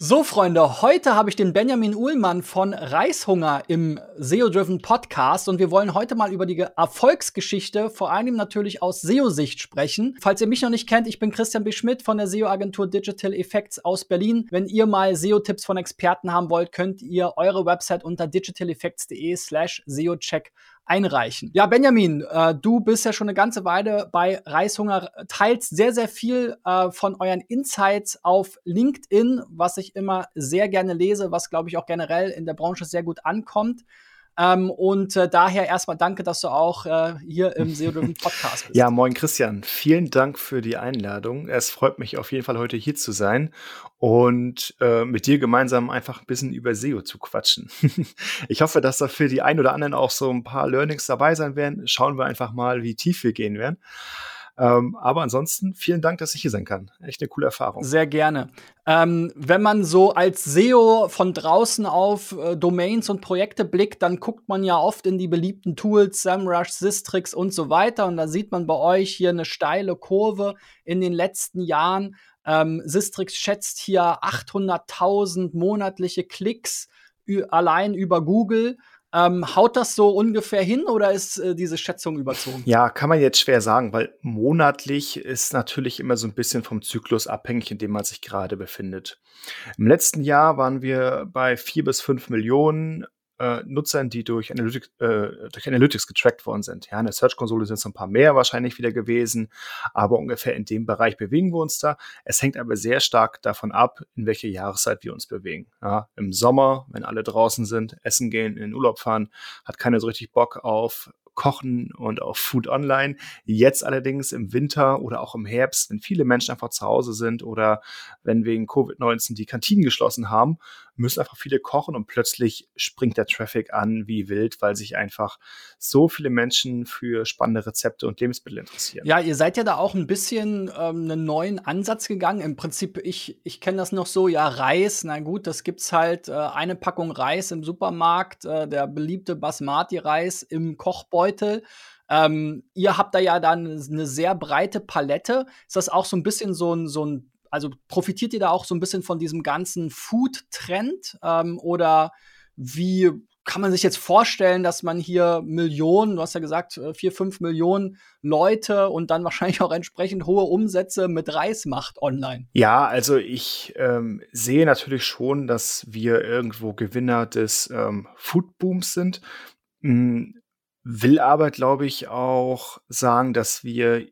So, Freunde, heute habe ich den Benjamin Uhlmann von Reishunger im SEO-Driven Podcast und wir wollen heute mal über die Erfolgsgeschichte, vor allem natürlich aus SEO-Sicht sprechen. Falls ihr mich noch nicht kennt, ich bin Christian B. Schmidt von der SEO-Agentur Digital Effects aus Berlin. Wenn ihr mal SEO-Tipps von Experten haben wollt, könnt ihr eure Website unter digitaleffects.de slash SEO-Check einreichen. Ja, Benjamin, äh, du bist ja schon eine ganze Weile bei Reishunger, teilst sehr, sehr viel äh, von euren Insights auf LinkedIn, was ich immer sehr gerne lese, was, glaube ich, auch generell in der Branche sehr gut ankommt. Ähm, und äh, daher erstmal danke, dass du auch äh, hier im SEO-Driven Podcast bist. Ja, moin Christian. Vielen Dank für die Einladung. Es freut mich auf jeden Fall heute hier zu sein und äh, mit dir gemeinsam einfach ein bisschen über SEO zu quatschen. ich hoffe, dass da für die einen oder anderen auch so ein paar Learnings dabei sein werden. Schauen wir einfach mal, wie tief wir gehen werden. Ähm, aber ansonsten vielen Dank, dass ich hier sein kann. Echt eine coole Erfahrung. Sehr gerne. Ähm, wenn man so als SEO von draußen auf äh, Domains und Projekte blickt, dann guckt man ja oft in die beliebten Tools, SEMrush, Sistrix und so weiter. Und da sieht man bei euch hier eine steile Kurve in den letzten Jahren. Ähm, Sistrix schätzt hier 800.000 monatliche Klicks allein über Google. Ähm, haut das so ungefähr hin oder ist äh, diese Schätzung überzogen? Ja, kann man jetzt schwer sagen, weil monatlich ist natürlich immer so ein bisschen vom Zyklus abhängig, in dem man sich gerade befindet. Im letzten Jahr waren wir bei vier bis fünf Millionen äh, Nutzern, die durch Analytics, äh, durch Analytics getrackt worden sind. Ja, in der Search-Konsole sind es ein paar mehr wahrscheinlich wieder gewesen, aber ungefähr in dem Bereich bewegen wir uns da. Es hängt aber sehr stark davon ab, in welche Jahreszeit wir uns bewegen. Ja, Im Sommer, wenn alle draußen sind, essen gehen, in den Urlaub fahren, hat keiner so richtig Bock auf Kochen und auf Food Online. Jetzt allerdings im Winter oder auch im Herbst, wenn viele Menschen einfach zu Hause sind oder wenn wegen Covid-19 die Kantinen geschlossen haben, müssen einfach viele kochen und plötzlich springt der Traffic an wie wild, weil sich einfach so viele Menschen für spannende Rezepte und Lebensmittel interessieren. Ja, ihr seid ja da auch ein bisschen ähm, einen neuen Ansatz gegangen. Im Prinzip, ich, ich kenne das noch so, ja, Reis, na gut, das gibt's halt äh, eine Packung Reis im Supermarkt, äh, der beliebte Basmati-Reis im Kochbeutel. Ähm, ihr habt da ja dann eine sehr breite Palette. Ist das auch so ein bisschen so ein, so ein also profitiert ihr da auch so ein bisschen von diesem ganzen Food-Trend? Ähm, oder wie kann man sich jetzt vorstellen, dass man hier Millionen, du hast ja gesagt, äh, vier, fünf Millionen Leute und dann wahrscheinlich auch entsprechend hohe Umsätze mit Reis macht online? Ja, also ich ähm, sehe natürlich schon, dass wir irgendwo Gewinner des ähm, Foodbooms sind. Hm, will aber, glaube ich, auch sagen, dass wir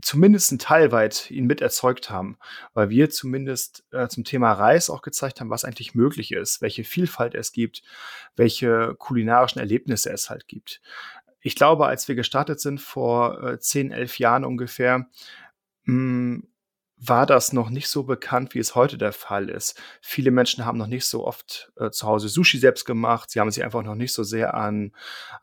zumindest ein Teil weit ihn mit erzeugt haben, weil wir zumindest äh, zum Thema Reis auch gezeigt haben, was eigentlich möglich ist, welche Vielfalt es gibt, welche kulinarischen Erlebnisse es halt gibt. Ich glaube, als wir gestartet sind vor äh, 10, 11 Jahren ungefähr, mh, hm, war das noch nicht so bekannt, wie es heute der Fall ist. Viele Menschen haben noch nicht so oft äh, zu Hause Sushi selbst gemacht. Sie haben sich einfach noch nicht so sehr an,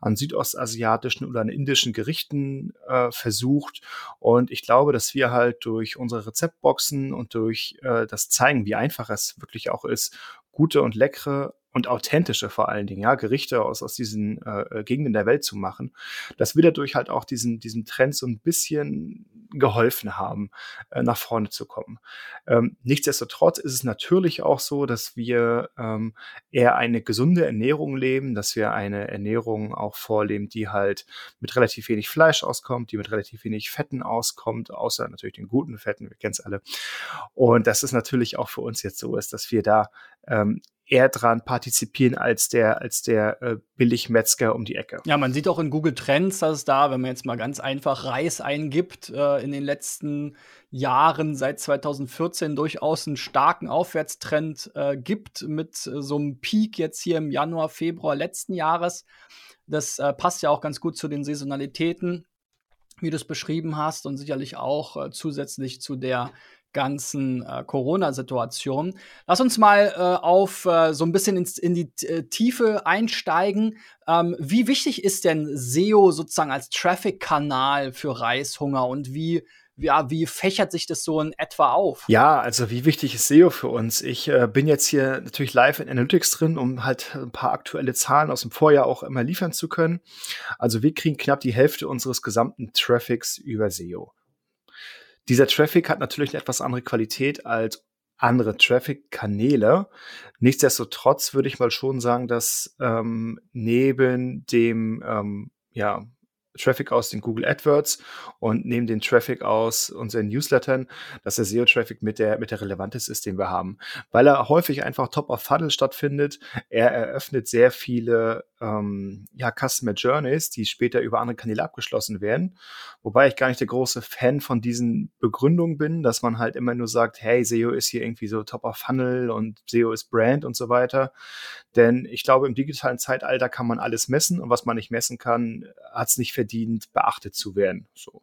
an südostasiatischen oder an indischen Gerichten äh, versucht. Und ich glaube, dass wir halt durch unsere Rezeptboxen und durch äh, das Zeigen, wie einfach es wirklich auch ist, gute und leckere und authentische vor allen Dingen, ja, Gerichte aus, aus diesen äh, Gegenden der Welt zu machen, dass wir dadurch halt auch diesen, diesem Trend so ein bisschen geholfen haben, äh, nach vorne zu kommen. Ähm, nichtsdestotrotz ist es natürlich auch so, dass wir ähm, eher eine gesunde Ernährung leben, dass wir eine Ernährung auch vorleben, die halt mit relativ wenig Fleisch auskommt, die mit relativ wenig Fetten auskommt, außer natürlich den guten Fetten, wir kennen es alle. Und dass es natürlich auch für uns jetzt so ist, dass wir da ähm, eher dran partizipieren als der, als der äh, Billigmetzger um die Ecke. Ja, man sieht auch in Google Trends, dass da, wenn man jetzt mal ganz einfach Reis eingibt, äh, in den letzten Jahren seit 2014 durchaus einen starken Aufwärtstrend äh, gibt mit äh, so einem Peak jetzt hier im Januar, Februar letzten Jahres. Das äh, passt ja auch ganz gut zu den Saisonalitäten, wie du es beschrieben hast und sicherlich auch äh, zusätzlich zu der ganzen äh, Corona-Situation. Lass uns mal äh, auf äh, so ein bisschen ins, in die äh, Tiefe einsteigen. Ähm, wie wichtig ist denn SEO sozusagen als Traffic-Kanal für Reishunger und wie ja, wie fächert sich das so in etwa auf? Ja, also wie wichtig ist SEO für uns? Ich äh, bin jetzt hier natürlich live in Analytics drin, um halt ein paar aktuelle Zahlen aus dem Vorjahr auch immer liefern zu können. Also wir kriegen knapp die Hälfte unseres gesamten Traffics über SEO. Dieser Traffic hat natürlich eine etwas andere Qualität als andere Traffic-Kanäle. Nichtsdestotrotz würde ich mal schon sagen, dass ähm, neben dem ähm, ja, Traffic aus den Google AdWords und nehmen den Traffic aus unseren Newslettern, dass der SEO-Traffic mit der, mit der relevanteste ist, den wir haben. Weil er häufig einfach top of funnel stattfindet. Er eröffnet sehr viele ähm, ja, Customer Journeys, die später über andere Kanäle abgeschlossen werden. Wobei ich gar nicht der große Fan von diesen Begründungen bin, dass man halt immer nur sagt, hey, SEO ist hier irgendwie so top of funnel und SEO ist Brand und so weiter. Denn ich glaube, im digitalen Zeitalter kann man alles messen und was man nicht messen kann, hat es nicht verdient, beachtet zu werden. So.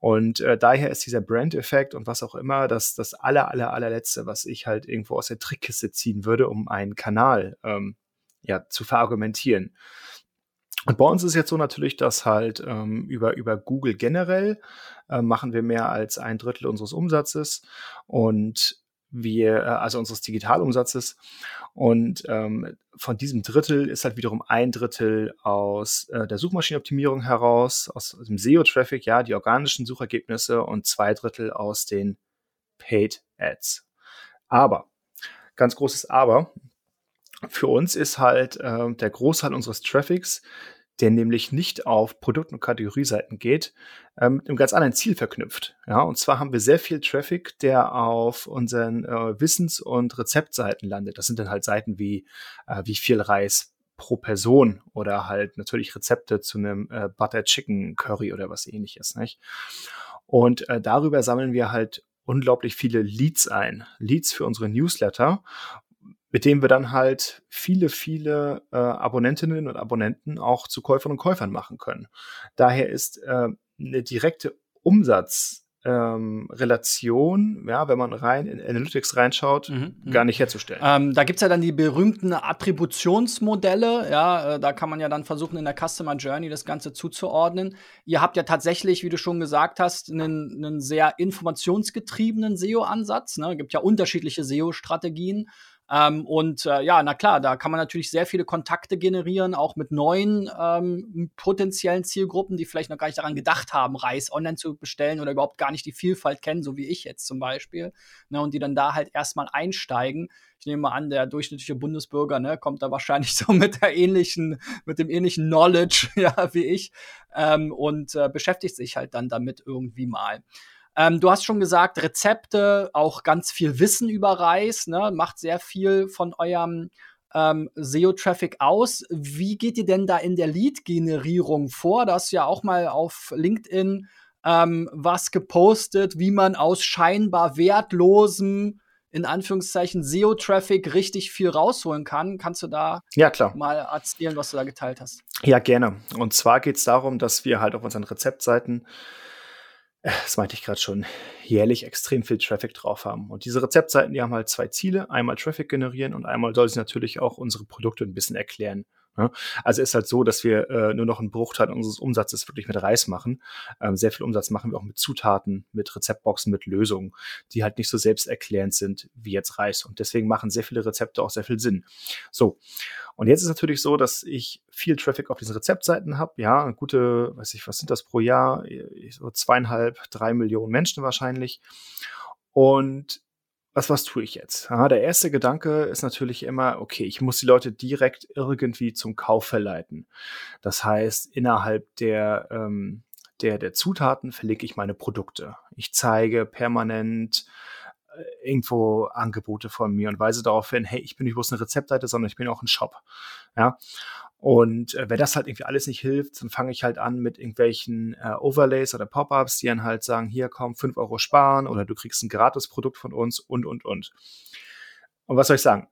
Und äh, daher ist dieser Brand-Effekt und was auch immer das, das aller, aller, allerletzte, was ich halt irgendwo aus der Trickkiste ziehen würde, um einen Kanal ähm, ja, zu verargumentieren. Und bei uns ist jetzt so natürlich, dass halt ähm, über, über Google generell äh, machen wir mehr als ein Drittel unseres Umsatzes und wir, äh, also unseres Digitalumsatzes. Und ähm, von diesem Drittel ist halt wiederum ein Drittel aus äh, der Suchmaschinenoptimierung heraus, aus, aus dem SEO-Traffic, ja, die organischen Suchergebnisse und zwei Drittel aus den Paid Ads. Aber, ganz großes Aber, für uns ist halt äh, der Großteil unseres Traffics, der nämlich nicht auf Produkt- und Kategorieseiten geht, äh, mit einem ganz anderen Ziel verknüpft. Ja, und zwar haben wir sehr viel Traffic, der auf unseren äh, Wissens- und Rezeptseiten landet. Das sind dann halt Seiten wie äh, wie viel Reis pro Person oder halt natürlich Rezepte zu einem äh, Butter Chicken Curry oder was ähnliches, nicht? Und äh, darüber sammeln wir halt unglaublich viele Leads ein. Leads für unsere Newsletter mit dem wir dann halt viele, viele äh, Abonnentinnen und Abonnenten auch zu Käufern und Käufern machen können. Daher ist äh, eine direkte Umsatzrelation, ähm, ja, wenn man rein in Analytics reinschaut, mhm, mhm. gar nicht herzustellen. Ähm, da gibt's ja dann die berühmten Attributionsmodelle, ja, äh, da kann man ja dann versuchen, in der Customer Journey das Ganze zuzuordnen. Ihr habt ja tatsächlich, wie du schon gesagt hast, einen, einen sehr informationsgetriebenen SEO-Ansatz. Ne? Es gibt ja unterschiedliche SEO-Strategien. Ähm, und äh, ja, na klar, da kann man natürlich sehr viele Kontakte generieren, auch mit neuen ähm, potenziellen Zielgruppen, die vielleicht noch gar nicht daran gedacht haben, Reis online zu bestellen oder überhaupt gar nicht die Vielfalt kennen, so wie ich jetzt zum Beispiel. Ne, und die dann da halt erstmal einsteigen. Ich nehme mal an, der durchschnittliche Bundesbürger ne, kommt da wahrscheinlich so mit der ähnlichen, mit dem ähnlichen Knowledge, ja, wie ich, ähm, und äh, beschäftigt sich halt dann damit irgendwie mal. Ähm, du hast schon gesagt, Rezepte, auch ganz viel Wissen über Reis, ne? macht sehr viel von eurem ähm, SEO-Traffic aus. Wie geht ihr denn da in der Lead-Generierung vor? Da hast du ja auch mal auf LinkedIn ähm, was gepostet, wie man aus scheinbar wertlosem in Anführungszeichen SEO-Traffic richtig viel rausholen kann. Kannst du da ja, klar. mal erzählen, was du da geteilt hast? Ja, gerne. Und zwar geht es darum, dass wir halt auf unseren Rezeptseiten das meinte ich gerade schon, jährlich extrem viel Traffic drauf haben. Und diese Rezeptseiten, die haben halt zwei Ziele. Einmal Traffic generieren und einmal soll sie natürlich auch unsere Produkte ein bisschen erklären. Ne? Also ist halt so, dass wir äh, nur noch einen Bruchteil unseres Umsatzes wirklich mit Reis machen. Ähm, sehr viel Umsatz machen wir auch mit Zutaten, mit Rezeptboxen, mit Lösungen, die halt nicht so selbsterklärend sind wie jetzt Reis. Und deswegen machen sehr viele Rezepte auch sehr viel Sinn. So. Und jetzt ist natürlich so, dass ich viel Traffic auf diesen Rezeptseiten habe. Ja, gute, weiß ich, was sind das pro Jahr? So zweieinhalb, drei Millionen Menschen wahrscheinlich. Und was, was tue ich jetzt? Ja, der erste Gedanke ist natürlich immer, okay, ich muss die Leute direkt irgendwie zum Kauf verleiten. Das heißt, innerhalb der, ähm, der, der Zutaten verlege ich meine Produkte. Ich zeige permanent äh, irgendwo Angebote von mir und weise darauf hin, hey, ich bin nicht bloß eine Rezeptseite, sondern ich bin auch ein Shop. Ja. Und äh, wenn das halt irgendwie alles nicht hilft, dann fange ich halt an mit irgendwelchen äh, Overlays oder Pop-ups, die dann halt sagen, hier komm, 5 Euro sparen oder du kriegst ein gratis Produkt von uns und, und, und. Und was soll ich sagen?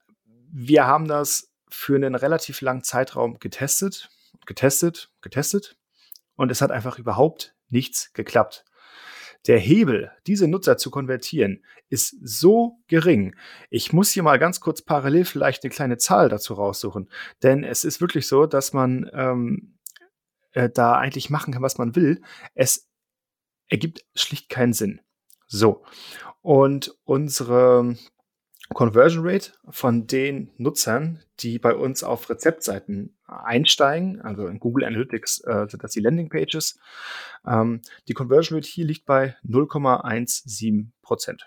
Wir haben das für einen relativ langen Zeitraum getestet, getestet, getestet und es hat einfach überhaupt nichts geklappt. Der Hebel, diese Nutzer zu konvertieren, ist so gering. Ich muss hier mal ganz kurz parallel vielleicht eine kleine Zahl dazu raussuchen. Denn es ist wirklich so, dass man ähm, äh, da eigentlich machen kann, was man will. Es ergibt schlicht keinen Sinn. So. Und unsere Conversion Rate von den Nutzern, die bei uns auf Rezeptseiten einsteigen, also in Google Analytics äh, sind das die Landing Pages, ähm, die Conversion Rate hier liegt bei 0,17 Prozent.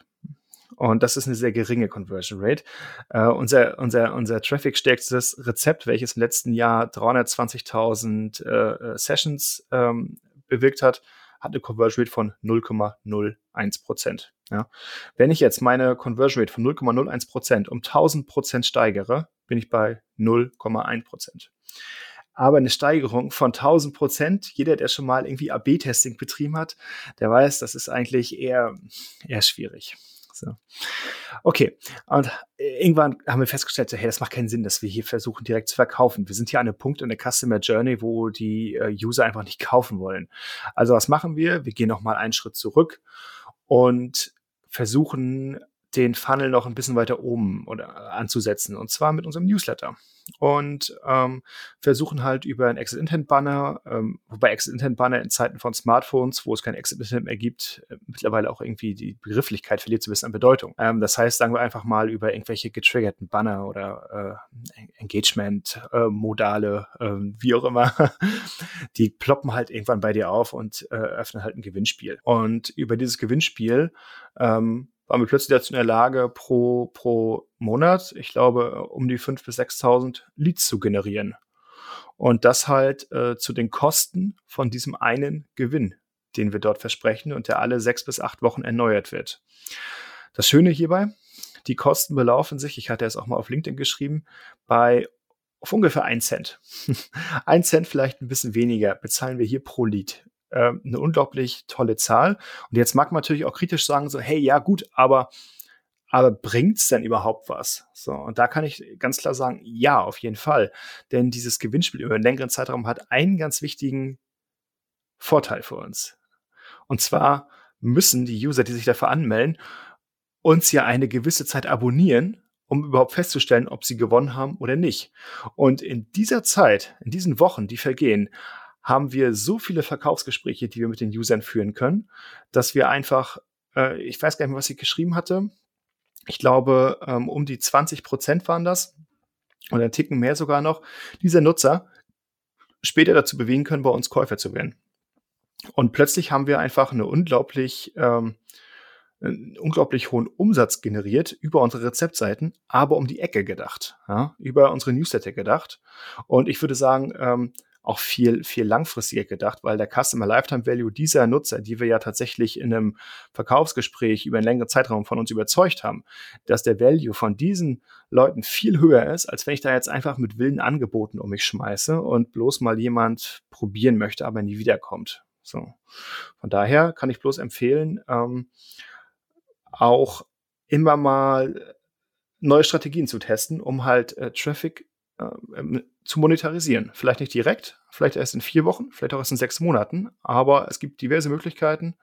Und das ist eine sehr geringe Conversion Rate. Äh, unser, unser, unser traffic-stärkstes Rezept, welches im letzten Jahr 320.000 äh, Sessions ähm, bewirkt hat, hat eine Conversion Rate von 0,01 Prozent. Ja. Wenn ich jetzt meine Conversion Rate von 0,01 Prozent um 1000 Prozent steigere, bin ich bei 0,1 Prozent. Aber eine Steigerung von 1000 Prozent, jeder, der schon mal irgendwie AB-Testing betrieben hat, der weiß, das ist eigentlich eher, eher schwierig. So. Okay, und irgendwann haben wir festgestellt, hey, das macht keinen Sinn, dass wir hier versuchen, direkt zu verkaufen. Wir sind hier an einem Punkt in der Customer Journey, wo die äh, User einfach nicht kaufen wollen. Also was machen wir? Wir gehen nochmal einen Schritt zurück und versuchen den Funnel noch ein bisschen weiter oben oder anzusetzen und zwar mit unserem Newsletter und ähm, versuchen halt über ein Exit Intent Banner, ähm, wobei Exit Intent Banner in Zeiten von Smartphones, wo es kein Exit Intent mehr gibt, äh, mittlerweile auch irgendwie die Begrifflichkeit verliert zu bisschen an Bedeutung. Ähm, das heißt, sagen wir einfach mal über irgendwelche getriggerten Banner oder äh, Engagement äh, Modale, äh, wie auch immer, die ploppen halt irgendwann bei dir auf und äh, öffnen halt ein Gewinnspiel. Und über dieses Gewinnspiel ähm, waren wir plötzlich dazu in der Lage, pro, pro Monat, ich glaube, um die 5.000 bis 6.000 Leads zu generieren. Und das halt äh, zu den Kosten von diesem einen Gewinn, den wir dort versprechen und der alle sechs bis acht Wochen erneuert wird. Das Schöne hierbei, die Kosten belaufen sich, ich hatte es auch mal auf LinkedIn geschrieben, bei auf ungefähr ein Cent. ein Cent vielleicht ein bisschen weniger bezahlen wir hier pro Lead äh, eine unglaublich tolle Zahl. Und jetzt mag man natürlich auch kritisch sagen, so, hey, ja, gut, aber aber bringt's denn überhaupt was? So, und da kann ich ganz klar sagen, ja, auf jeden Fall. Denn dieses Gewinnspiel über einen längeren Zeitraum hat einen ganz wichtigen Vorteil für uns. Und zwar müssen die User, die sich dafür anmelden, uns ja eine gewisse Zeit abonnieren, um überhaupt festzustellen, ob sie gewonnen haben oder nicht. Und in dieser Zeit, in diesen Wochen, die vergehen, haben wir so viele Verkaufsgespräche, die wir mit den Usern führen können, dass wir einfach, äh, ich weiß gar nicht mehr, was ich geschrieben hatte. Ich glaube, ähm, um die 20 Prozent waren das oder ein Ticken mehr sogar noch, dieser Nutzer später dazu bewegen können, bei uns Käufer zu werden. Und plötzlich haben wir einfach eine unglaublich, ähm, einen unglaublich hohen Umsatz generiert über unsere Rezeptseiten, aber um die Ecke gedacht, ja, über unsere Newsletter gedacht. Und ich würde sagen, ähm, auch viel, viel langfristiger gedacht, weil der Customer Lifetime Value dieser Nutzer, die wir ja tatsächlich in einem Verkaufsgespräch über einen längeren Zeitraum von uns überzeugt haben, dass der Value von diesen Leuten viel höher ist, als wenn ich da jetzt einfach mit wilden Angeboten um mich schmeiße und bloß mal jemand probieren möchte, aber nie wiederkommt. So. Von daher kann ich bloß empfehlen, ähm, auch immer mal neue Strategien zu testen, um halt äh, Traffic äh, zu monetarisieren. Vielleicht nicht direkt, vielleicht erst in vier Wochen, vielleicht auch erst in sechs Monaten, aber es gibt diverse Möglichkeiten.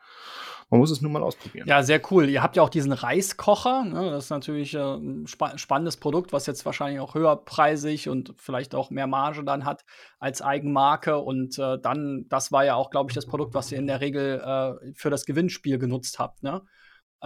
Man muss es nur mal ausprobieren. Ja, sehr cool. Ihr habt ja auch diesen Reiskocher. Ne? Das ist natürlich äh, ein spa spannendes Produkt, was jetzt wahrscheinlich auch höherpreisig und vielleicht auch mehr Marge dann hat als Eigenmarke. Und äh, dann, das war ja auch, glaube ich, das Produkt, was ihr in der Regel äh, für das Gewinnspiel genutzt habt. Ne?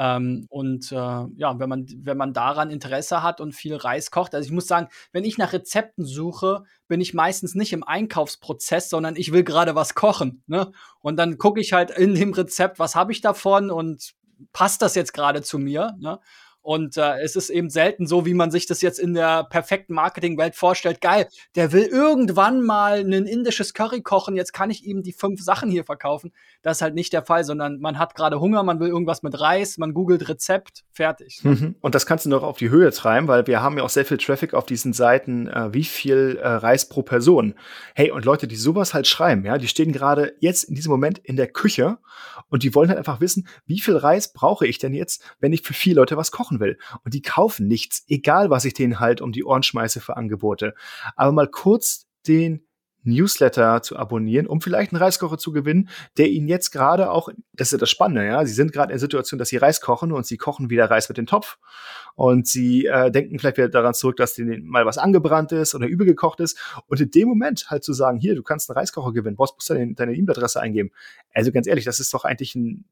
Ähm, und äh, ja, wenn man, wenn man daran Interesse hat und viel Reis kocht, also ich muss sagen, wenn ich nach Rezepten suche, bin ich meistens nicht im Einkaufsprozess, sondern ich will gerade was kochen. Ne? Und dann gucke ich halt in dem Rezept, was habe ich davon und passt das jetzt gerade zu mir? Ne? Und äh, es ist eben selten so, wie man sich das jetzt in der perfekten Marketingwelt vorstellt. Geil, der will irgendwann mal ein indisches Curry kochen, jetzt kann ich ihm die fünf Sachen hier verkaufen. Das ist halt nicht der Fall, sondern man hat gerade Hunger, man will irgendwas mit Reis, man googelt Rezept, fertig. Mhm. Und das kannst du noch auf die Höhe treiben, weil wir haben ja auch sehr viel Traffic auf diesen Seiten, äh, wie viel äh, Reis pro Person. Hey, und Leute, die sowas halt schreiben, ja, die stehen gerade jetzt in diesem Moment in der Küche und die wollen halt einfach wissen, wie viel Reis brauche ich denn jetzt, wenn ich für vier Leute was koche kochen will. Und die kaufen nichts, egal was ich denen halt um die Ohren schmeiße für Angebote. Aber mal kurz den Newsletter zu abonnieren, um vielleicht einen Reiskocher zu gewinnen, der Ihnen jetzt gerade auch, das ist ja das Spannende, ja, Sie sind gerade in der Situation, dass Sie Reis kochen und Sie kochen wieder Reis mit dem Topf und Sie äh, denken vielleicht wieder daran zurück, dass Ihnen mal was angebrannt ist oder übergekocht ist und in dem Moment halt zu sagen, hier, du kannst einen Reiskocher gewinnen, brauchst, musst du deine E-Mail-Adresse eingeben. Also ganz ehrlich, das ist doch eigentlich ein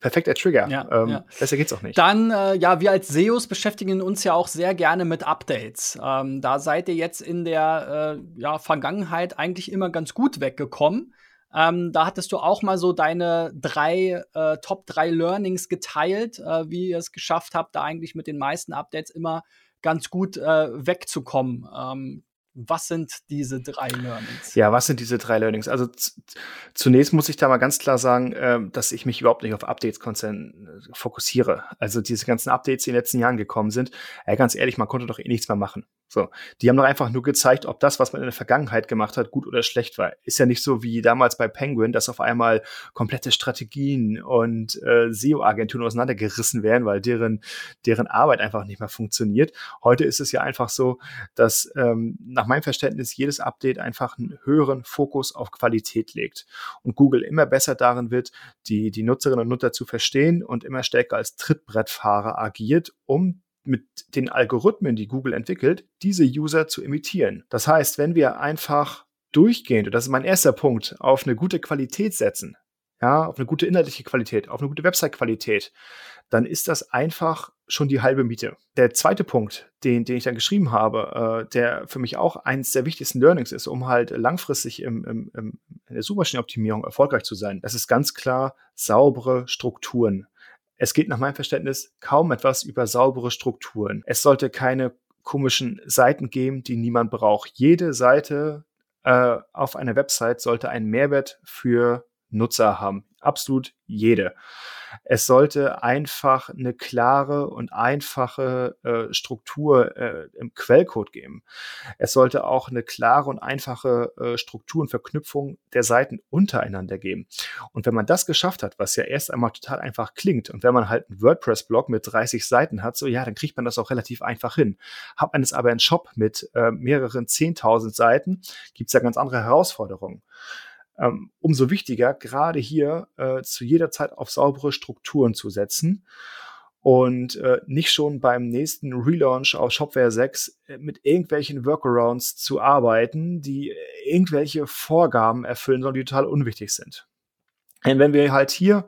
perfekter Trigger. Ja, ähm, ja. Besser geht's auch nicht. Dann, äh, ja, wir als SEOs beschäftigen uns ja auch sehr gerne mit Updates. Ähm, da seid ihr jetzt in der äh, ja, Vergangenheit eigentlich immer ganz gut weggekommen. Ähm, da hattest du auch mal so deine drei äh, Top 3 Learnings geteilt, äh, wie ihr es geschafft habt, da eigentlich mit den meisten Updates immer ganz gut äh, wegzukommen. Was sind diese drei Learnings? Ja, was sind diese drei Learnings? Also zunächst muss ich da mal ganz klar sagen, äh, dass ich mich überhaupt nicht auf Updates fokussiere. Also diese ganzen Updates, die in den letzten Jahren gekommen sind, äh, ganz ehrlich, man konnte doch eh nichts mehr machen. So, die haben doch einfach nur gezeigt, ob das, was man in der Vergangenheit gemacht hat, gut oder schlecht war. Ist ja nicht so wie damals bei Penguin, dass auf einmal komplette Strategien und äh, SEO-Agenturen auseinandergerissen werden, weil deren, deren Arbeit einfach nicht mehr funktioniert. Heute ist es ja einfach so, dass ähm, nach meinem Verständnis jedes Update einfach einen höheren Fokus auf Qualität legt und Google immer besser darin wird, die, die Nutzerinnen und Nutzer zu verstehen und immer stärker als Trittbrettfahrer agiert, um mit den Algorithmen, die Google entwickelt, diese User zu imitieren. Das heißt, wenn wir einfach durchgehend, und das ist mein erster Punkt, auf eine gute Qualität setzen, ja, auf eine gute inhaltliche Qualität, auf eine gute Website-Qualität, dann ist das einfach schon die halbe Miete. Der zweite Punkt, den, den ich dann geschrieben habe, äh, der für mich auch eins der wichtigsten Learnings ist, um halt langfristig im, im, im, in der Suchmaschinenoptimierung erfolgreich zu sein, das ist ganz klar saubere Strukturen. Es geht nach meinem Verständnis kaum etwas über saubere Strukturen. Es sollte keine komischen Seiten geben, die niemand braucht. Jede Seite äh, auf einer Website sollte einen Mehrwert für Nutzer haben. Absolut jede. Es sollte einfach eine klare und einfache äh, Struktur äh, im Quellcode geben. Es sollte auch eine klare und einfache äh, Struktur und Verknüpfung der Seiten untereinander geben. Und wenn man das geschafft hat, was ja erst einmal total einfach klingt, und wenn man halt einen WordPress-Blog mit 30 Seiten hat, so ja, dann kriegt man das auch relativ einfach hin. Hat man jetzt aber einen Shop mit äh, mehreren 10.000 Seiten, gibt es ja ganz andere Herausforderungen ähm, umso wichtiger, gerade hier äh, zu jeder Zeit auf saubere Strukturen zu setzen und äh, nicht schon beim nächsten Relaunch auf Shopware 6 äh, mit irgendwelchen Workarounds zu arbeiten, die irgendwelche Vorgaben erfüllen, sondern die total unwichtig sind. Und wenn wir halt hier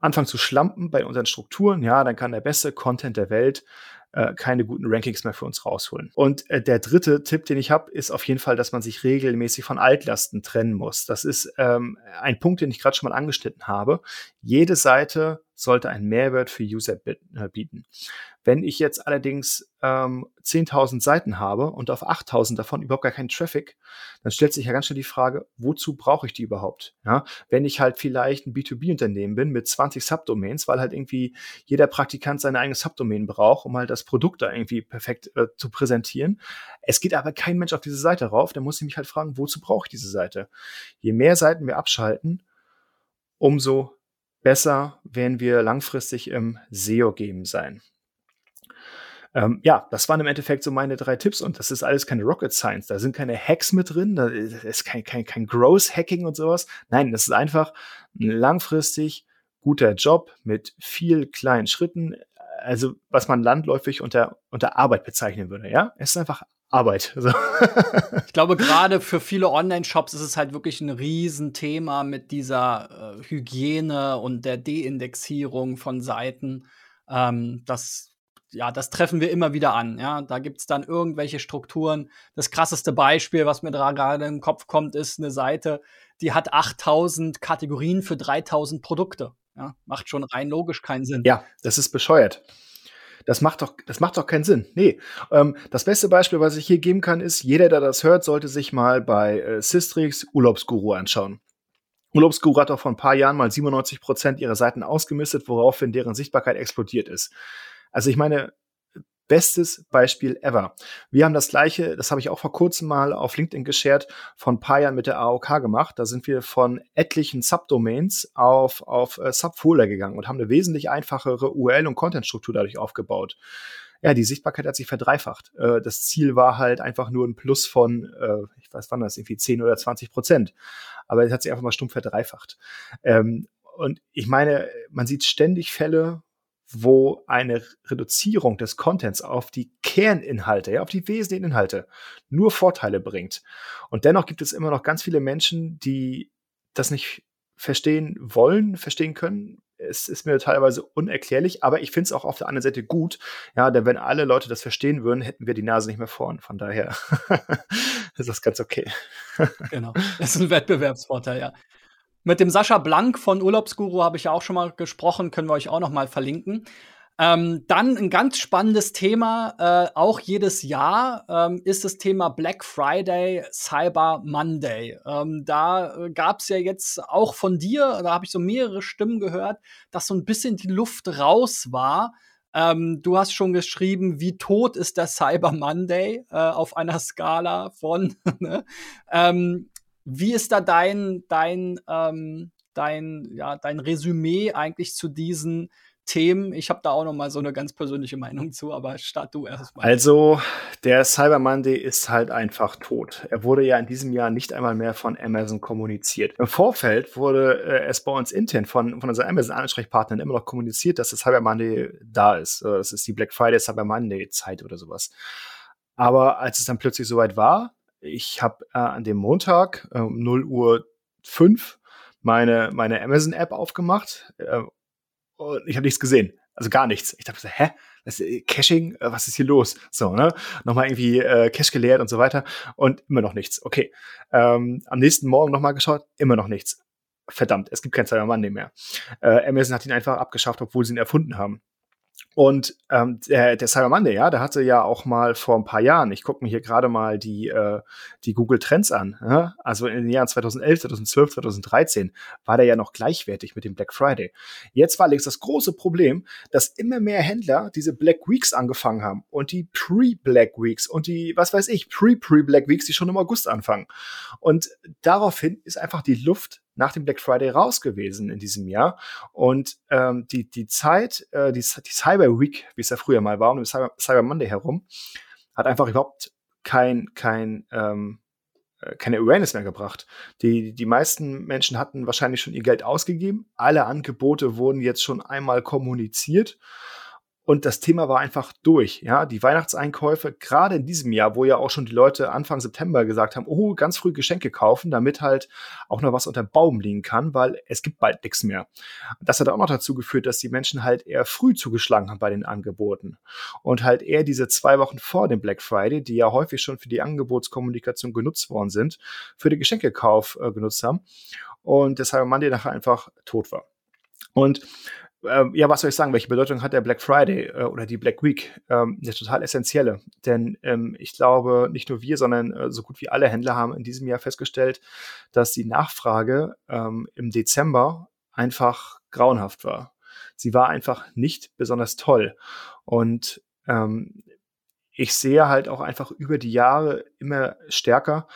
anfangen zu schlampen bei unseren Strukturen, ja, dann kann der beste Content der Welt äh, keine guten Rankings mehr für uns rausholen. Und äh, der dritte Tipp, den ich habe, ist auf jeden Fall, dass man sich regelmäßig von Altlasten trennen muss. Das ist ähm, ein Punkt, den ich gerade schon mal angeschnitten habe. Jede Seite sollte einen Mehrwert für User äh, bieten. Wenn ich jetzt allerdings ähm, 10.000 Seiten habe und auf 8.000 davon überhaupt gar keinen Traffic, dann stellt sich ja ganz schnell die Frage, wozu brauche ich die überhaupt? Ja, wenn ich halt vielleicht ein B2B-Unternehmen bin mit 20 Subdomains, weil halt irgendwie jeder Praktikant seine eigene Subdomain braucht, um halt das Produkt da irgendwie perfekt äh, zu präsentieren. Es geht aber kein Mensch auf diese Seite rauf, dann muss ich mich halt fragen, wozu brauche ich diese Seite? Je mehr Seiten wir abschalten, umso besser werden wir langfristig im SEO-Game sein. Ähm, ja, das waren im Endeffekt so meine drei Tipps und das ist alles keine Rocket Science. Da sind keine Hacks mit drin, da ist kein, kein, kein Growth-Hacking und sowas. Nein, das ist einfach ein langfristig guter Job mit viel kleinen Schritten. Also, was man landläufig unter, unter Arbeit bezeichnen würde, ja? Es ist einfach Arbeit. So. ich glaube, gerade für viele Online-Shops ist es halt wirklich ein Riesenthema mit dieser äh, Hygiene und der Deindexierung von Seiten. Ähm, das ja, das treffen wir immer wieder an. Ja, da gibt's dann irgendwelche Strukturen. Das krasseste Beispiel, was mir da gerade im Kopf kommt, ist eine Seite, die hat 8000 Kategorien für 3000 Produkte. Ja, macht schon rein logisch keinen Sinn. Ja, das ist bescheuert. Das macht doch, das macht doch keinen Sinn. Nee. Ähm, das beste Beispiel, was ich hier geben kann, ist, jeder, der das hört, sollte sich mal bei äh, Sistrix Urlaubsguru anschauen. Urlaubsguru hat auch vor ein paar Jahren mal 97 Prozent ihrer Seiten ausgemistet, woraufhin deren Sichtbarkeit explodiert ist. Also ich meine, bestes Beispiel ever. Wir haben das gleiche, das habe ich auch vor kurzem mal auf LinkedIn geshared, von ein paar Jahren mit der AOK gemacht. Da sind wir von etlichen Subdomains auf, auf äh, Subfolder gegangen und haben eine wesentlich einfachere URL- und Contentstruktur dadurch aufgebaut. Ja, die Sichtbarkeit hat sich verdreifacht. Äh, das Ziel war halt einfach nur ein Plus von, äh, ich weiß wann das, irgendwie 10 oder 20 Prozent. Aber es hat sich einfach mal stumpf verdreifacht. Ähm, und ich meine, man sieht ständig Fälle, wo eine Reduzierung des Contents auf die Kerninhalte, ja, auf die wesentlichen Inhalte nur Vorteile bringt. Und dennoch gibt es immer noch ganz viele Menschen, die das nicht verstehen wollen, verstehen können. Es ist mir teilweise unerklärlich, aber ich finde es auch auf der anderen Seite gut. Ja, denn wenn alle Leute das verstehen würden, hätten wir die Nase nicht mehr vorn. Von daher ist das ganz okay. genau. Das ist ein Wettbewerbsvorteil, ja. Mit dem Sascha Blank von Urlaubsguru habe ich ja auch schon mal gesprochen, können wir euch auch noch mal verlinken. Ähm, dann ein ganz spannendes Thema, äh, auch jedes Jahr, ähm, ist das Thema Black Friday, Cyber Monday. Ähm, da äh, gab es ja jetzt auch von dir, da habe ich so mehrere Stimmen gehört, dass so ein bisschen die Luft raus war. Ähm, du hast schon geschrieben, wie tot ist der Cyber Monday äh, auf einer Skala von. ne? Wie ist da dein, dein, ähm, dein, ja, dein Resümee eigentlich zu diesen Themen. Ich habe da auch noch mal so eine ganz persönliche Meinung zu, aber start du erstmal. Also, der Cyber Monday ist halt einfach tot. Er wurde ja in diesem Jahr nicht einmal mehr von Amazon kommuniziert. Im Vorfeld wurde äh, es bei uns intern von, von unseren Amazon-Ansprechpartnern immer noch kommuniziert, dass der Cyber Monday da ist. Äh, das ist die Black Friday Cyber Monday Zeit oder sowas. Aber als es dann plötzlich soweit war, ich habe äh, an dem Montag äh, um 0 Uhr 5 meine, meine Amazon-App aufgemacht äh, und ich habe nichts gesehen. Also gar nichts. Ich dachte, hä? Das äh, Caching? Äh, was ist hier los? So, ne? Nochmal irgendwie äh, Cache geleert und so weiter. Und immer noch nichts. Okay. Ähm, am nächsten Morgen nochmal geschaut, immer noch nichts. Verdammt, es gibt kein Cyber Monday mehr. Äh, Amazon hat ihn einfach abgeschafft, obwohl sie ihn erfunden haben. Und ähm, der, der Cyber Monday, ja, der hatte ja auch mal vor ein paar Jahren, ich gucke mir hier gerade mal die, äh, die Google Trends an, ja? also in den Jahren 2011, 2012, 2013 war der ja noch gleichwertig mit dem Black Friday. Jetzt war allerdings das große Problem, dass immer mehr Händler diese Black Weeks angefangen haben und die Pre-Black Weeks und die, was weiß ich, Pre-Pre-Black Weeks, die schon im August anfangen. Und daraufhin ist einfach die Luft nach dem Black Friday raus gewesen in diesem Jahr. Und ähm, die, die Zeit, äh, die, die Cyber Week, wie es ja früher mal war, um Cyber, Cyber Monday herum, hat einfach überhaupt kein, kein, ähm, äh, keine Awareness mehr gebracht. Die, die meisten Menschen hatten wahrscheinlich schon ihr Geld ausgegeben. Alle Angebote wurden jetzt schon einmal kommuniziert. Und das Thema war einfach durch. Ja, die Weihnachtseinkäufe, gerade in diesem Jahr, wo ja auch schon die Leute Anfang September gesagt haben, oh, ganz früh Geschenke kaufen, damit halt auch noch was unter dem Baum liegen kann, weil es gibt bald nichts mehr. Das hat auch noch dazu geführt, dass die Menschen halt eher früh zugeschlagen haben bei den Angeboten und halt eher diese zwei Wochen vor dem Black Friday, die ja häufig schon für die Angebotskommunikation genutzt worden sind, für den Geschenkekauf äh, genutzt haben und deshalb Monday nachher einfach tot war. Und ähm, ja, was soll ich sagen? Welche Bedeutung hat der Black Friday äh, oder die Black Week? Ähm, eine total essentielle. Denn ähm, ich glaube, nicht nur wir, sondern äh, so gut wie alle Händler haben in diesem Jahr festgestellt, dass die Nachfrage ähm, im Dezember einfach grauenhaft war. Sie war einfach nicht besonders toll. Und ähm, ich sehe halt auch einfach über die Jahre immer stärker,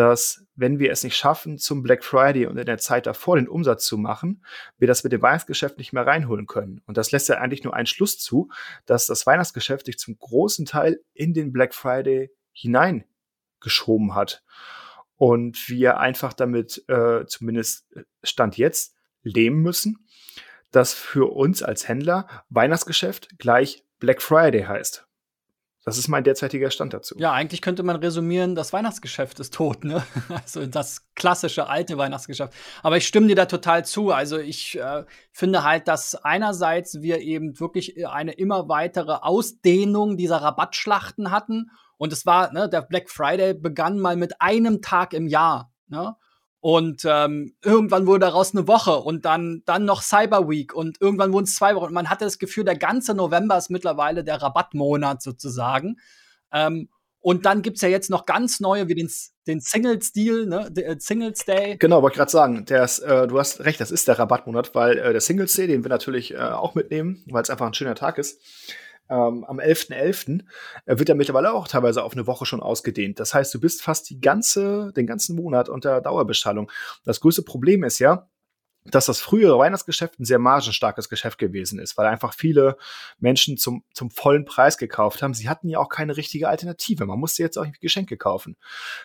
dass wenn wir es nicht schaffen, zum Black Friday und in der Zeit davor den Umsatz zu machen, wir das mit dem Weihnachtsgeschäft nicht mehr reinholen können. Und das lässt ja eigentlich nur einen Schluss zu, dass das Weihnachtsgeschäft sich zum großen Teil in den Black Friday hineingeschoben hat. Und wir einfach damit, äh, zumindest Stand jetzt, leben müssen, dass für uns als Händler Weihnachtsgeschäft gleich Black Friday heißt. Das ist mein derzeitiger Stand dazu. Ja, eigentlich könnte man resümieren, das Weihnachtsgeschäft ist tot, ne? Also das klassische alte Weihnachtsgeschäft. Aber ich stimme dir da total zu. Also ich äh, finde halt, dass einerseits wir eben wirklich eine immer weitere Ausdehnung dieser Rabattschlachten hatten. Und es war, ne, der Black Friday begann mal mit einem Tag im Jahr. Ne? Und ähm, irgendwann wurde daraus eine Woche und dann, dann noch Cyber Week und irgendwann wurden es zwei Wochen. Und man hatte das Gefühl, der ganze November ist mittlerweile der Rabattmonat sozusagen. Ähm, und dann gibt's ja jetzt noch ganz neue, wie den, den Singles Deal, ne? Der, äh, Singles Day. Genau, wollte ich gerade sagen, der ist, äh, du hast recht, das ist der Rabattmonat, weil äh, der Singles Day, den wir natürlich äh, auch mitnehmen, weil es einfach ein schöner Tag ist ähm, am 11.11. .11., äh, wird ja mittlerweile auch teilweise auf eine Woche schon ausgedehnt. Das heißt, du bist fast die ganze, den ganzen Monat unter Dauerbestrahlung. Das größte Problem ist ja, dass das frühere Weihnachtsgeschäft ein sehr margenstarkes Geschäft gewesen ist, weil einfach viele Menschen zum, zum vollen Preis gekauft haben. Sie hatten ja auch keine richtige Alternative. Man musste jetzt auch Geschenke kaufen.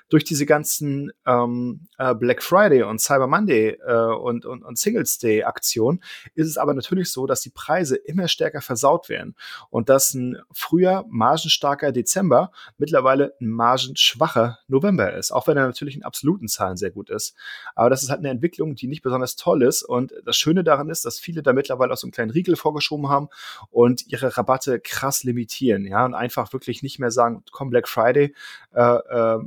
Durch diese ganzen ähm, äh, Black Friday und Cyber Monday äh, und, und, und Singles Day Aktionen ist es aber natürlich so, dass die Preise immer stärker versaut werden und dass ein früher margenstarker Dezember mittlerweile ein margenschwacher November ist, auch wenn er natürlich in absoluten Zahlen sehr gut ist. Aber das ist halt eine Entwicklung, die nicht besonders toll ist ist. Und das Schöne daran ist, dass viele da mittlerweile auch so einen kleinen Riegel vorgeschoben haben und ihre Rabatte krass limitieren, ja, und einfach wirklich nicht mehr sagen, komm Black Friday, äh, äh,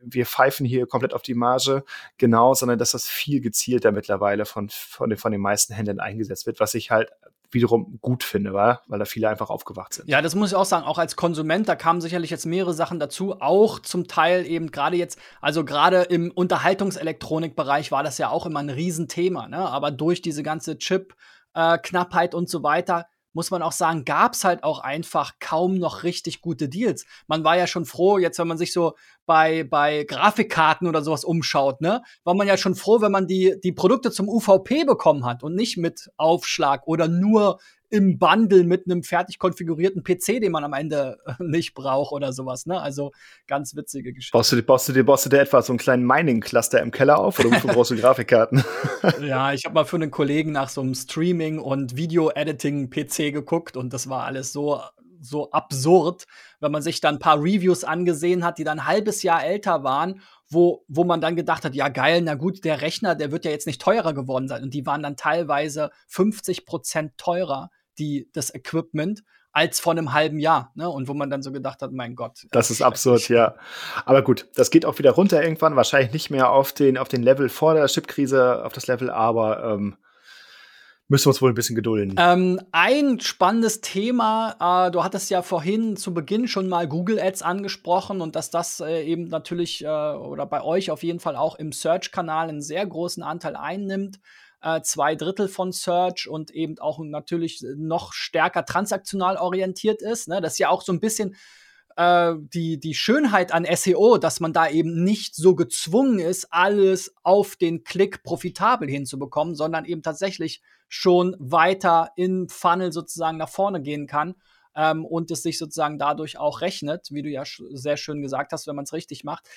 wir pfeifen hier komplett auf die Marge, genau, sondern dass das viel gezielter mittlerweile von, von, den, von den meisten Händlern eingesetzt wird, was ich halt wiederum gut finde, weil, weil da viele einfach aufgewacht sind. Ja, das muss ich auch sagen. Auch als Konsument, da kamen sicherlich jetzt mehrere Sachen dazu. Auch zum Teil eben gerade jetzt, also gerade im Unterhaltungselektronikbereich war das ja auch immer ein Riesenthema. Ne? Aber durch diese ganze Chip-Knappheit äh, und so weiter muss man auch sagen, gab es halt auch einfach kaum noch richtig gute Deals. Man war ja schon froh, jetzt wenn man sich so bei, bei Grafikkarten oder sowas umschaut, ne, war man ja schon froh, wenn man die, die Produkte zum UVP bekommen hat und nicht mit Aufschlag oder nur im Bundle mit einem fertig konfigurierten PC, den man am Ende äh, nicht braucht oder sowas. Ne? Also ganz witzige Geschichte. Baust du, dir, baust du dir, baust du dir etwa so einen kleinen Mining-Cluster im Keller auf oder wofür brauchst du Grafikkarten? ja, ich habe mal für einen Kollegen nach so einem Streaming- und Video-Editing-PC geguckt und das war alles so so absurd, wenn man sich dann ein paar Reviews angesehen hat, die dann ein halbes Jahr älter waren wo, wo man dann gedacht hat, ja geil, na gut, der Rechner, der wird ja jetzt nicht teurer geworden sein. Und die waren dann teilweise 50 Prozent teurer die, das Equipment als vor einem halben Jahr. Ne? Und wo man dann so gedacht hat, mein Gott. Das ist absurd, ja. Aber gut, das geht auch wieder runter irgendwann. Wahrscheinlich nicht mehr auf den, auf den Level vor der Chipkrise, auf das Level, aber ähm, müssen wir uns wohl ein bisschen gedulden. Ähm, ein spannendes Thema, äh, du hattest ja vorhin zu Beginn schon mal Google Ads angesprochen und dass das äh, eben natürlich äh, oder bei euch auf jeden Fall auch im Search-Kanal einen sehr großen Anteil einnimmt äh, zwei Drittel von Search und eben auch natürlich noch stärker transaktional orientiert ist. Ne? Das ist ja auch so ein bisschen äh, die, die Schönheit an SEO, dass man da eben nicht so gezwungen ist, alles auf den Klick profitabel hinzubekommen, sondern eben tatsächlich schon weiter im Funnel sozusagen nach vorne gehen kann ähm, und es sich sozusagen dadurch auch rechnet, wie du ja sehr schön gesagt hast, wenn man es richtig macht.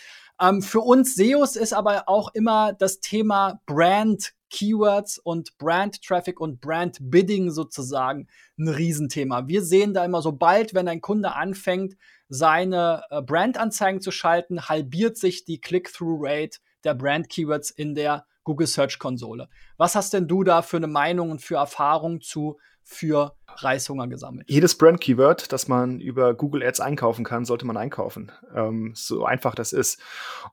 Ähm, für uns SEOs ist aber auch immer das Thema Brand Keywords und Brand Traffic und Brand Bidding sozusagen ein Riesenthema. Wir sehen da immer, sobald, wenn ein Kunde anfängt, seine äh, Brandanzeigen zu schalten, halbiert sich die Click-Through-Rate der Brand Keywords in der Google Search Konsole. Was hast denn du da für eine Meinung und für Erfahrung zu für Reishunger gesammelt. Jedes Brand-Keyword, das man über Google Ads einkaufen kann, sollte man einkaufen. Ähm, so einfach das ist.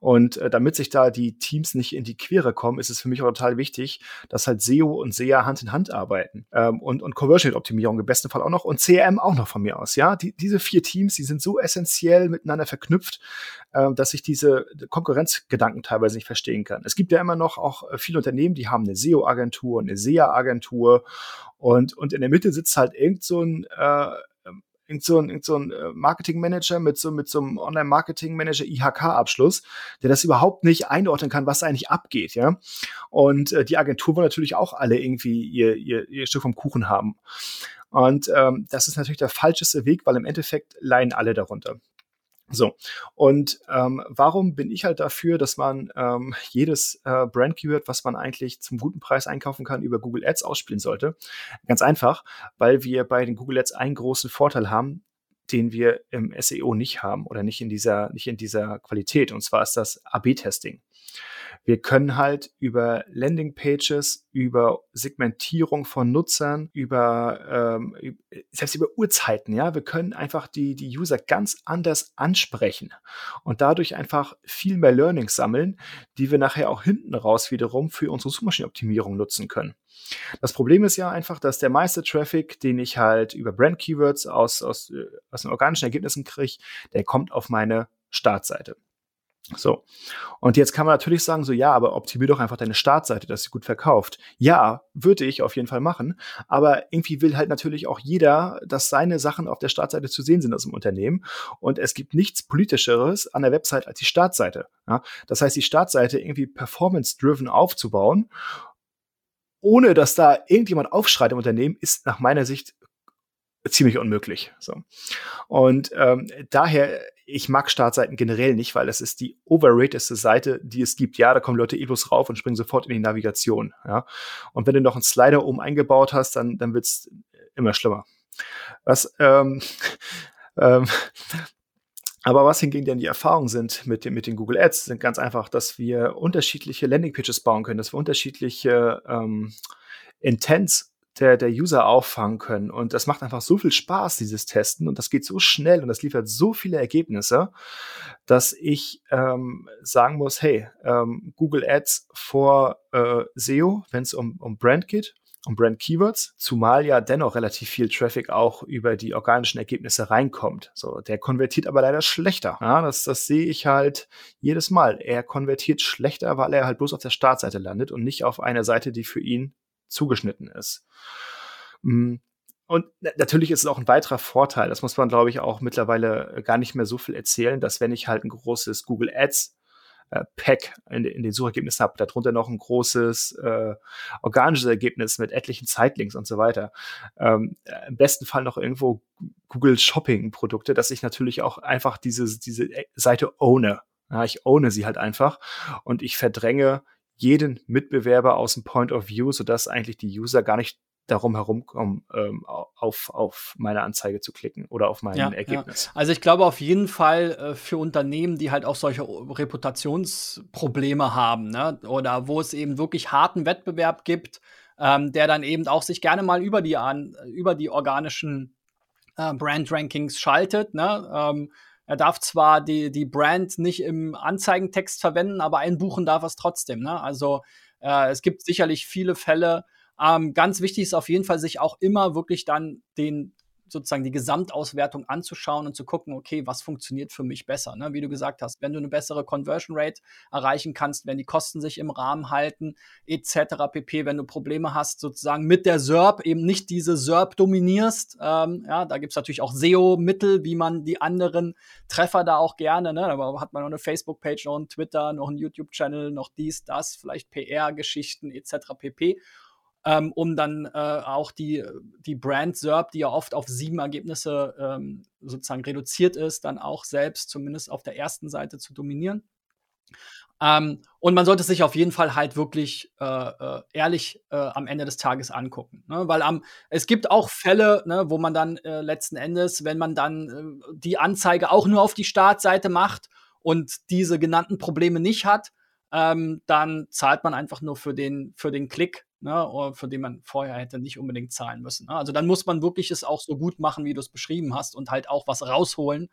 Und äh, damit sich da die Teams nicht in die Quere kommen, ist es für mich auch total wichtig, dass halt SEO und SEA Hand in Hand arbeiten. Ähm, und, und Conversion-Optimierung im besten Fall auch noch und CRM auch noch von mir aus. Ja, die, diese vier Teams, die sind so essentiell miteinander verknüpft, äh, dass ich diese Konkurrenzgedanken teilweise nicht verstehen kann. Es gibt ja immer noch auch äh, viele Unternehmen, die haben eine SEO-Agentur, eine SEA-Agentur und, und in der Mitte sitzt halt irgend so ein, äh, irgend so ein, irgend so ein äh, Marketingmanager mit so, mit so einem Online-Marketing-Manager IHK-Abschluss, der das überhaupt nicht einordnen kann, was da eigentlich abgeht, ja. Und äh, die Agentur will natürlich auch alle irgendwie ihr, ihr, ihr Stück vom Kuchen haben. Und ähm, das ist natürlich der falscheste Weg, weil im Endeffekt leiden alle darunter. So, und ähm, warum bin ich halt dafür, dass man ähm, jedes äh, Brand-Keyword, was man eigentlich zum guten Preis einkaufen kann, über Google Ads ausspielen sollte? Ganz einfach, weil wir bei den Google Ads einen großen Vorteil haben, den wir im SEO nicht haben oder nicht in dieser, nicht in dieser Qualität. Und zwar ist das AB-Testing. Wir können halt über Landingpages, über Segmentierung von Nutzern, über ähm, selbst über Uhrzeiten, ja, wir können einfach die, die User ganz anders ansprechen und dadurch einfach viel mehr Learnings sammeln, die wir nachher auch hinten raus wiederum für unsere Suchmaschinenoptimierung nutzen können. Das Problem ist ja einfach, dass der meiste Traffic, den ich halt über Brand Keywords aus, aus, äh, aus den organischen Ergebnissen kriege, der kommt auf meine Startseite. So. Und jetzt kann man natürlich sagen, so, ja, aber optimier doch einfach deine Startseite, dass sie gut verkauft. Ja, würde ich auf jeden Fall machen. Aber irgendwie will halt natürlich auch jeder, dass seine Sachen auf der Startseite zu sehen sind aus dem Unternehmen. Und es gibt nichts politischeres an der Website als die Startseite. Ja? Das heißt, die Startseite irgendwie performance-driven aufzubauen, ohne dass da irgendjemand aufschreit im Unternehmen, ist nach meiner Sicht ziemlich unmöglich. So. Und ähm, daher ich mag Startseiten generell nicht, weil das ist die overratedste Seite, die es gibt. Ja, da kommen Leute eh bloß rauf und springen sofort in die Navigation. Ja. Und wenn du noch einen Slider oben eingebaut hast, dann, dann wird's immer schlimmer. Was, ähm, ähm, aber was hingegen denn die Erfahrungen sind mit, mit den Google Ads, sind ganz einfach, dass wir unterschiedliche Landingpages bauen können, dass wir unterschiedliche ähm, Intents der, der User auffangen können. Und das macht einfach so viel Spaß, dieses Testen. Und das geht so schnell und das liefert so viele Ergebnisse, dass ich ähm, sagen muss, hey, ähm, Google Ads vor äh, SEO, wenn es um, um Brand geht, um Brand Keywords, zumal ja dennoch relativ viel Traffic auch über die organischen Ergebnisse reinkommt. So, der konvertiert aber leider schlechter. Ja, das, das sehe ich halt jedes Mal. Er konvertiert schlechter, weil er halt bloß auf der Startseite landet und nicht auf einer Seite, die für ihn zugeschnitten ist. Mm, und natürlich ist es auch ein weiterer Vorteil, das muss man, glaube ich, auch mittlerweile gar nicht mehr so viel erzählen, dass wenn ich halt ein großes Google Ads äh, Pack in, in, den Suchergebnissen habe, darunter noch ein großes äh, organisches Ergebnis mit etlichen Zeitlinks und so weiter. Ähm, Im besten Fall noch irgendwo Google Shopping Produkte, dass ich natürlich auch einfach diese, diese Seite owne. Ja, ich owne sie halt einfach und ich verdränge jeden Mitbewerber aus dem Point of View, sodass eigentlich die User gar nicht darum herumkommen, ähm, auf, auf meine Anzeige zu klicken oder auf mein ja, Ergebnis. Ja. Also ich glaube auf jeden Fall äh, für Unternehmen, die halt auch solche Reputationsprobleme haben, ne? oder wo es eben wirklich harten Wettbewerb gibt, ähm, der dann eben auch sich gerne mal über die, an, über die organischen äh, Brand-Rankings schaltet. Ne? Ähm, er darf zwar die, die Brand nicht im Anzeigentext verwenden, aber einbuchen darf es trotzdem. Ne? Also äh, es gibt sicherlich viele Fälle. Ähm, ganz wichtig ist auf jeden Fall, sich auch immer wirklich dann den sozusagen die Gesamtauswertung anzuschauen und zu gucken, okay, was funktioniert für mich besser. Ne? Wie du gesagt hast, wenn du eine bessere Conversion Rate erreichen kannst, wenn die Kosten sich im Rahmen halten, etc. pp, wenn du Probleme hast, sozusagen mit der SERP eben nicht diese SERP dominierst. Ähm, ja, da gibt's natürlich auch SEO-Mittel, wie man die anderen Treffer da auch gerne, ne? da hat man noch eine Facebook-Page, noch einen Twitter, noch einen YouTube-Channel, noch dies, das, vielleicht PR-Geschichten etc. pp ähm, um dann äh, auch die, die Brand SERP, die ja oft auf sieben Ergebnisse ähm, sozusagen reduziert ist, dann auch selbst zumindest auf der ersten Seite zu dominieren. Ähm, und man sollte sich auf jeden Fall halt wirklich äh, äh, ehrlich äh, am Ende des Tages angucken. Ne? Weil am, es gibt auch Fälle, ne, wo man dann äh, letzten Endes, wenn man dann äh, die Anzeige auch nur auf die Startseite macht und diese genannten Probleme nicht hat, ähm, dann zahlt man einfach nur für den, für den Klick ne, für den man vorher hätte nicht unbedingt zahlen müssen. Ne? Also dann muss man wirklich es auch so gut machen, wie du es beschrieben hast und halt auch was rausholen.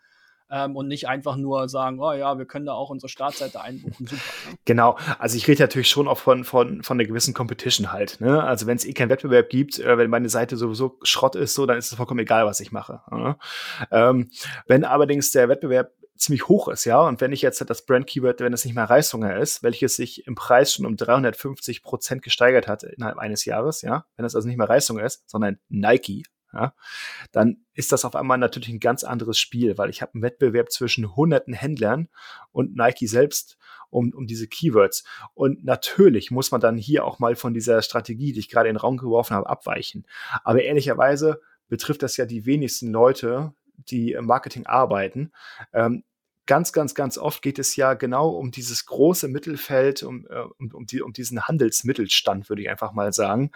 Ähm, und nicht einfach nur sagen, oh ja, wir können da auch unsere Startseite einbuchen. Super. Ne? Genau, also ich rede natürlich schon auch von, von, von einer gewissen Competition halt. Ne? Also wenn es eh keinen Wettbewerb gibt, äh, wenn meine Seite sowieso Schrott ist, so, dann ist es vollkommen egal, was ich mache. Ne? Ähm, wenn allerdings der Wettbewerb ziemlich hoch ist, ja. Und wenn ich jetzt das Brand-Keyword, wenn es nicht mehr Reishunger ist, welches sich im Preis schon um 350 Prozent gesteigert hat innerhalb eines Jahres, ja, wenn es also nicht mehr Reishunger ist, sondern Nike, ja, dann ist das auf einmal natürlich ein ganz anderes Spiel, weil ich habe einen Wettbewerb zwischen hunderten Händlern und Nike selbst um, um diese Keywords. Und natürlich muss man dann hier auch mal von dieser Strategie, die ich gerade in den Raum geworfen habe, abweichen. Aber ehrlicherweise betrifft das ja die wenigsten Leute, die im Marketing arbeiten. Ähm, ganz, ganz, ganz oft geht es ja genau um dieses große Mittelfeld, um, äh, um, um, die, um diesen Handelsmittelstand, würde ich einfach mal sagen,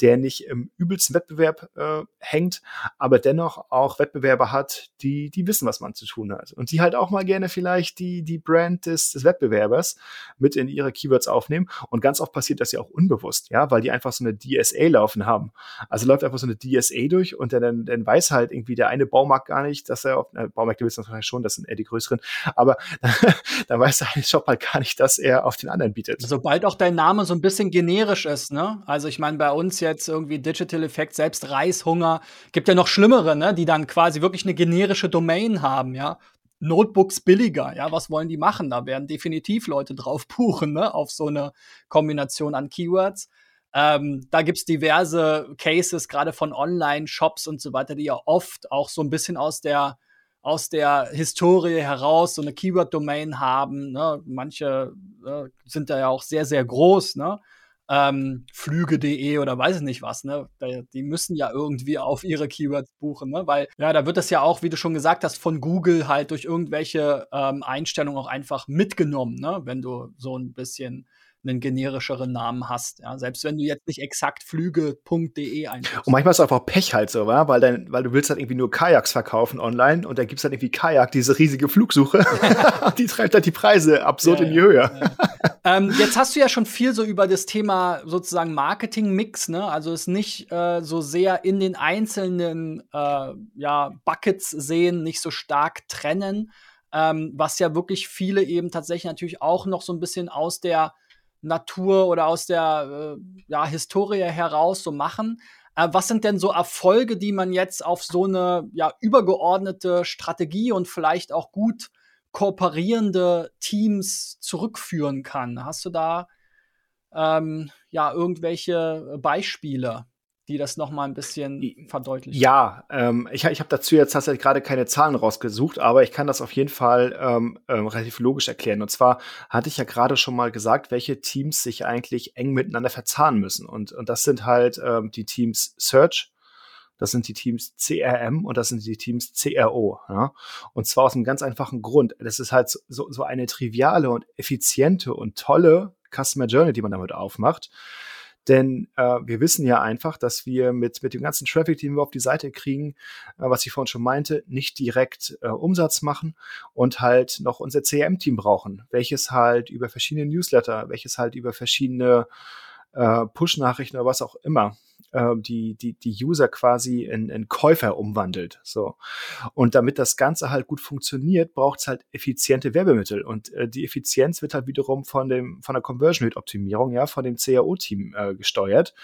der nicht im übelsten Wettbewerb äh, hängt, aber dennoch auch Wettbewerber hat, die, die wissen, was man zu tun hat. Und die halt auch mal gerne vielleicht die, die Brand des, des Wettbewerbers mit in ihre Keywords aufnehmen. Und ganz oft passiert das ja auch unbewusst, ja, weil die einfach so eine DSA laufen haben. Also läuft einfach so eine DSA durch und dann, dann weiß halt irgendwie der eine Baumarkt gar nicht, dass er auf, äh, Baumärkte wissen wahrscheinlich schon, das sind eher die größeren, aber dann weiß der Shop halt gar nicht, dass er auf den anderen bietet. Sobald auch dein Name so ein bisschen generisch ist, ne? Also ich meine, bei uns jetzt irgendwie Digital Effect, selbst Reishunger, gibt ja noch schlimmere, ne? Die dann quasi wirklich eine generische Domain haben, ja? Notebooks billiger, ja, was wollen die machen? Da werden definitiv Leute drauf buchen, ne, auf so eine Kombination an Keywords. Ähm, da gibt's diverse Cases, gerade von Online-Shops und so weiter, die ja oft auch so ein bisschen aus der aus der Historie heraus so eine Keyword-Domain haben. Ne? Manche äh, sind da ja auch sehr, sehr groß, ne? Ähm, Flüge.de oder weiß ich nicht was, ne? Die müssen ja irgendwie auf ihre Keywords buchen, ne? Weil, ja, da wird das ja auch, wie du schon gesagt hast, von Google halt durch irgendwelche ähm, Einstellungen auch einfach mitgenommen, ne? Wenn du so ein bisschen einen generischeren Namen hast. Ja? Selbst wenn du jetzt nicht exakt flüge.de einführst. Und manchmal ist es einfach Pech halt so, wa? weil, dein, weil du willst halt irgendwie nur Kajaks verkaufen online und dann gibt es halt irgendwie Kajak, diese riesige Flugsuche. die treibt halt die Preise absurd ja, in die Höhe. Ja. Ähm, jetzt hast du ja schon viel so über das Thema sozusagen Marketing-Mix, ne? Also es nicht äh, so sehr in den einzelnen äh, ja, Buckets sehen, nicht so stark trennen, ähm, was ja wirklich viele eben tatsächlich natürlich auch noch so ein bisschen aus der Natur oder aus der äh, ja, Historie heraus so machen. Äh, was sind denn so Erfolge, die man jetzt auf so eine ja, übergeordnete Strategie und vielleicht auch gut kooperierende Teams zurückführen kann? Hast du da ähm, ja irgendwelche Beispiele? Die das noch mal ein bisschen verdeutlichen. Ja, ähm, ich, ich habe dazu jetzt tatsächlich gerade keine Zahlen rausgesucht, aber ich kann das auf jeden Fall ähm, ähm, relativ logisch erklären. Und zwar hatte ich ja gerade schon mal gesagt, welche Teams sich eigentlich eng miteinander verzahnen müssen. Und, und das sind halt ähm, die Teams Search, das sind die Teams CRM und das sind die Teams CRO. Ja? Und zwar aus einem ganz einfachen Grund. Das ist halt so, so eine triviale und effiziente und tolle Customer Journey, die man damit aufmacht. Denn äh, wir wissen ja einfach, dass wir mit, mit dem ganzen Traffic, den wir auf die Seite kriegen, äh, was ich vorhin schon meinte, nicht direkt äh, Umsatz machen und halt noch unser CRM-Team brauchen, welches halt über verschiedene Newsletter, welches halt über verschiedene äh, Push-Nachrichten oder was auch immer äh, die, die, die User quasi in, in Käufer umwandelt. So. Und damit das Ganze halt gut funktioniert, braucht es halt effiziente Werbemittel. Und äh, die Effizienz wird halt wiederum von dem, von der Conversion Rate Optimierung, ja, von dem CAO-Team äh, gesteuert,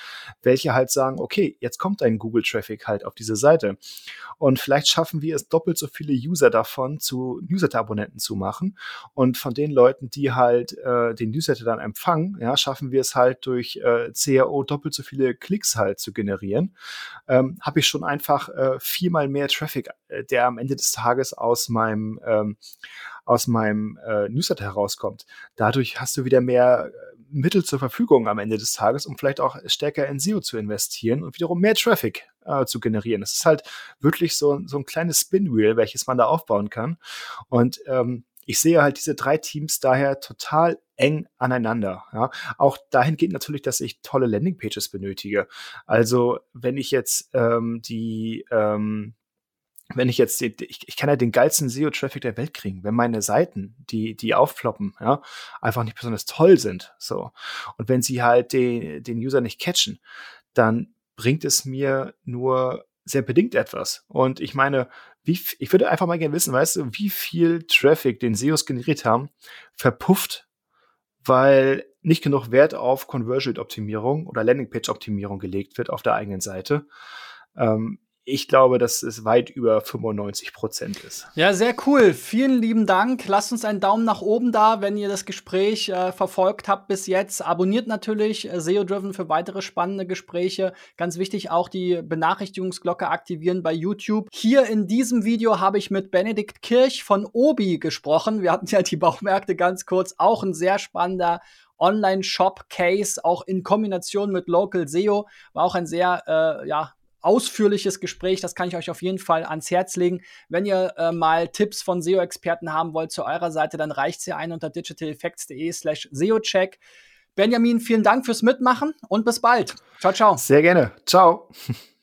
welche halt sagen, okay, jetzt kommt ein Google Traffic halt auf diese Seite. Und vielleicht schaffen wir es doppelt so viele User davon zu Newsletter-Abonnenten zu machen. Und von den Leuten, die halt äh, den Newsletter dann empfangen, ja, schaffen wir es halt durch äh, CAO doppelt so viele Klicks halt zu generieren, ähm, habe ich schon einfach äh, viermal mehr Traffic, äh, der am Ende des Tages aus meinem ähm, aus meinem äh, Newsletter herauskommt. Dadurch hast du wieder mehr äh, Mittel zur Verfügung am Ende des Tages, um vielleicht auch stärker in SEO zu investieren und wiederum mehr Traffic äh, zu generieren. Das ist halt wirklich so, so ein kleines Spinwheel, welches man da aufbauen kann. Und ähm, ich sehe halt diese drei Teams daher total eng aneinander. Ja. Auch dahin geht natürlich, dass ich tolle Landingpages benötige. Also wenn ich jetzt ähm, die ähm, wenn ich jetzt, die, ich, ich kann ja den geilsten SEO-Traffic der Welt kriegen, wenn meine Seiten, die, die aufploppen, ja, einfach nicht besonders toll sind, so. Und wenn sie halt den, den User nicht catchen, dann bringt es mir nur sehr bedingt etwas. Und ich meine, wie, ich würde einfach mal gerne wissen, weißt du, wie viel Traffic den SEOs generiert haben, verpufft, weil nicht genug Wert auf Conversion-Optimierung oder Landingpage-Optimierung gelegt wird auf der eigenen Seite. Ähm, ich glaube, dass es weit über 95 Prozent ist. Ja, sehr cool. Vielen lieben Dank. Lasst uns einen Daumen nach oben da, wenn ihr das Gespräch äh, verfolgt habt bis jetzt. Abonniert natürlich äh, SEO Driven für weitere spannende Gespräche. Ganz wichtig auch die Benachrichtigungsglocke aktivieren bei YouTube. Hier in diesem Video habe ich mit Benedikt Kirch von Obi gesprochen. Wir hatten ja die Baumärkte ganz kurz. Auch ein sehr spannender Online-Shop-Case, auch in Kombination mit Local SEO. War auch ein sehr, äh, ja, ausführliches Gespräch. Das kann ich euch auf jeden Fall ans Herz legen. Wenn ihr äh, mal Tipps von SEO-Experten haben wollt zu eurer Seite, dann reicht sie ein unter digitaleffects.de slash SEO-Check. Benjamin, vielen Dank fürs Mitmachen und bis bald. Ciao, ciao. Sehr gerne. Ciao.